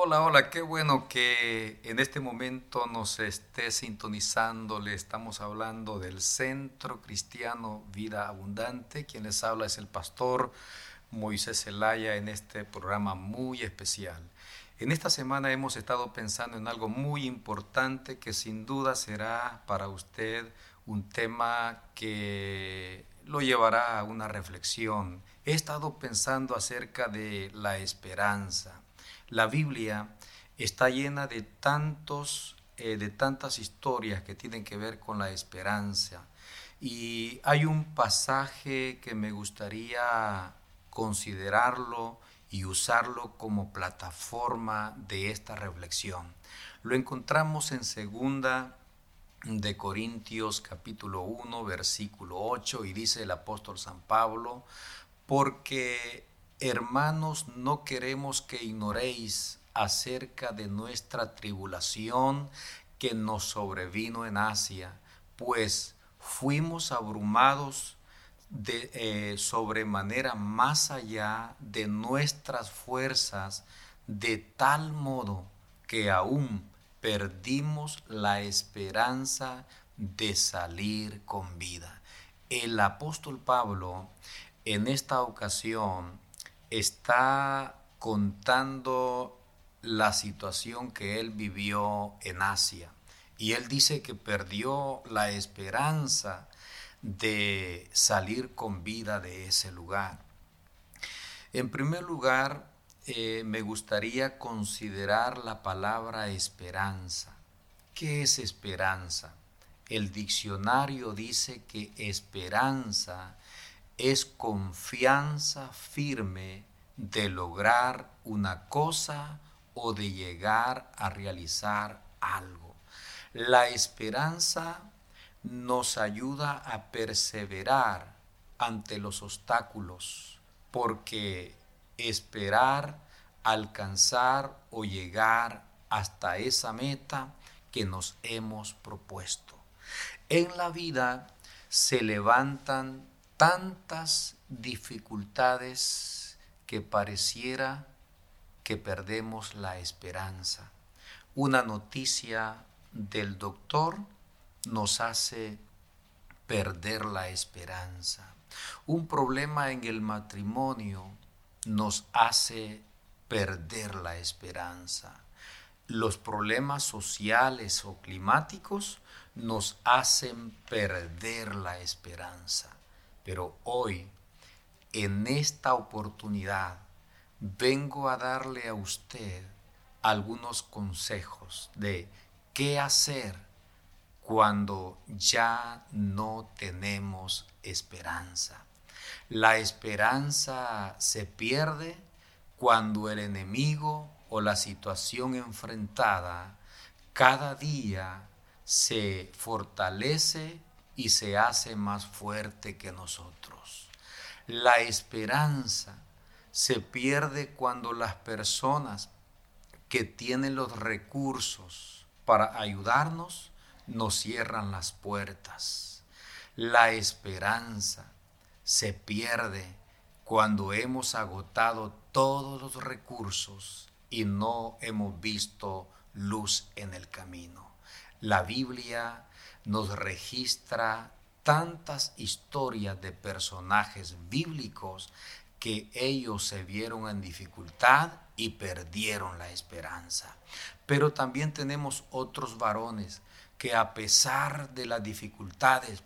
Hola, hola, qué bueno que en este momento nos esté sintonizando. Le estamos hablando del Centro Cristiano Vida Abundante. Quien les habla es el pastor Moisés Zelaya en este programa muy especial. En esta semana hemos estado pensando en algo muy importante que sin duda será para usted un tema que lo llevará a una reflexión. He estado pensando acerca de la esperanza. La Biblia está llena de tantos eh, de tantas historias que tienen que ver con la esperanza. Y hay un pasaje que me gustaría considerarlo y usarlo como plataforma de esta reflexión. Lo encontramos en segunda de Corintios capítulo 1 versículo 8 y dice el apóstol San Pablo, porque Hermanos, no queremos que ignoréis acerca de nuestra tribulación que nos sobrevino en Asia, pues fuimos abrumados de eh, sobremanera más allá de nuestras fuerzas, de tal modo que aún perdimos la esperanza de salir con vida. El apóstol Pablo en esta ocasión está contando la situación que él vivió en Asia. Y él dice que perdió la esperanza de salir con vida de ese lugar. En primer lugar, eh, me gustaría considerar la palabra esperanza. ¿Qué es esperanza? El diccionario dice que esperanza es confianza firme de lograr una cosa o de llegar a realizar algo. La esperanza nos ayuda a perseverar ante los obstáculos, porque esperar, alcanzar o llegar hasta esa meta que nos hemos propuesto. En la vida se levantan tantas dificultades que pareciera que perdemos la esperanza. Una noticia del doctor nos hace perder la esperanza. Un problema en el matrimonio nos hace perder la esperanza. Los problemas sociales o climáticos nos hacen perder la esperanza. Pero hoy, en esta oportunidad, vengo a darle a usted algunos consejos de qué hacer cuando ya no tenemos esperanza. La esperanza se pierde cuando el enemigo o la situación enfrentada cada día se fortalece y se hace más fuerte que nosotros. La esperanza se pierde cuando las personas que tienen los recursos para ayudarnos nos cierran las puertas. La esperanza se pierde cuando hemos agotado todos los recursos y no hemos visto luz en el camino. La Biblia nos registra tantas historias de personajes bíblicos que ellos se vieron en dificultad y perdieron la esperanza. Pero también tenemos otros varones que a pesar de las dificultades,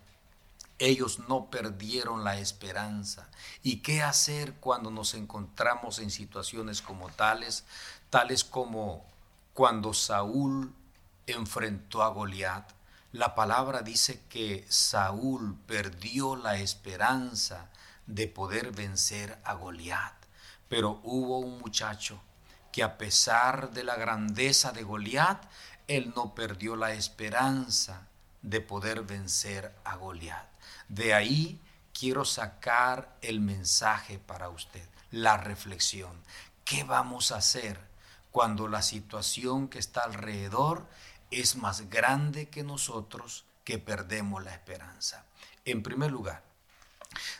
ellos no perdieron la esperanza. ¿Y qué hacer cuando nos encontramos en situaciones como tales, tales como cuando Saúl enfrentó a Goliat? La palabra dice que Saúl perdió la esperanza de poder vencer a Goliat, pero hubo un muchacho que a pesar de la grandeza de Goliat, él no perdió la esperanza de poder vencer a Goliat. De ahí quiero sacar el mensaje para usted, la reflexión. ¿Qué vamos a hacer cuando la situación que está alrededor es más grande que nosotros que perdemos la esperanza. En primer lugar,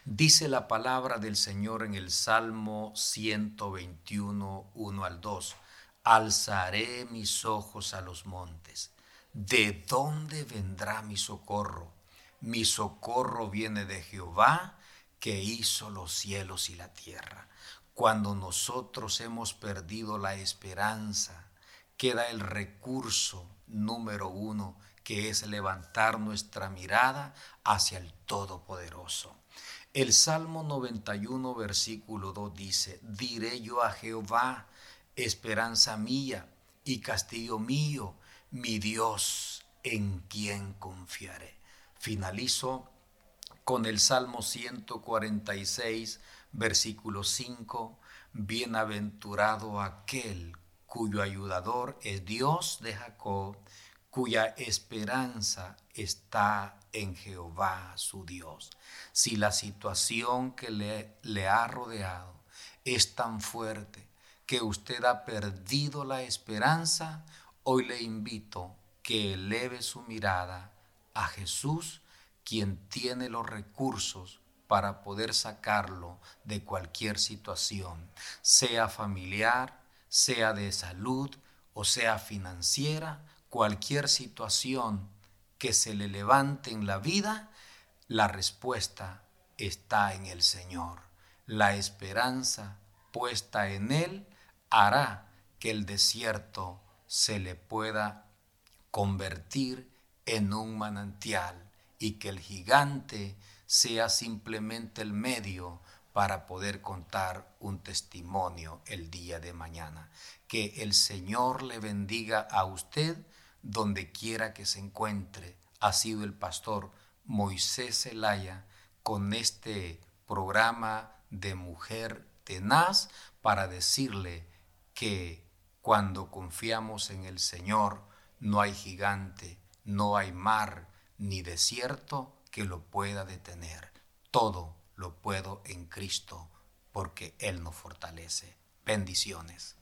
dice la palabra del Señor en el Salmo 121, 1 al 2. alzaré mis ojos a los montes. ¿De dónde vendrá mi socorro? Mi socorro viene de Jehová, que hizo los cielos y la tierra. Cuando nosotros hemos perdido la esperanza, queda el recurso número uno, que es levantar nuestra mirada hacia el Todopoderoso. El Salmo 91, versículo 2 dice, diré yo a Jehová, esperanza mía y castillo mío, mi Dios, en quien confiaré. Finalizo con el Salmo 146, versículo 5, bienaventurado aquel cuyo ayudador es Dios de Jacob, cuya esperanza está en Jehová su Dios. Si la situación que le, le ha rodeado es tan fuerte que usted ha perdido la esperanza, hoy le invito que eleve su mirada a Jesús, quien tiene los recursos para poder sacarlo de cualquier situación, sea familiar, sea de salud o sea financiera, cualquier situación que se le levante en la vida, la respuesta está en el Señor. La esperanza puesta en Él hará que el desierto se le pueda convertir en un manantial y que el gigante sea simplemente el medio para poder contar un testimonio el día de mañana. Que el Señor le bendiga a usted donde quiera que se encuentre. Ha sido el pastor Moisés Zelaya con este programa de mujer tenaz para decirle que cuando confiamos en el Señor no hay gigante, no hay mar ni desierto que lo pueda detener. Todo lo puedo en Cristo porque Él nos fortalece. Bendiciones.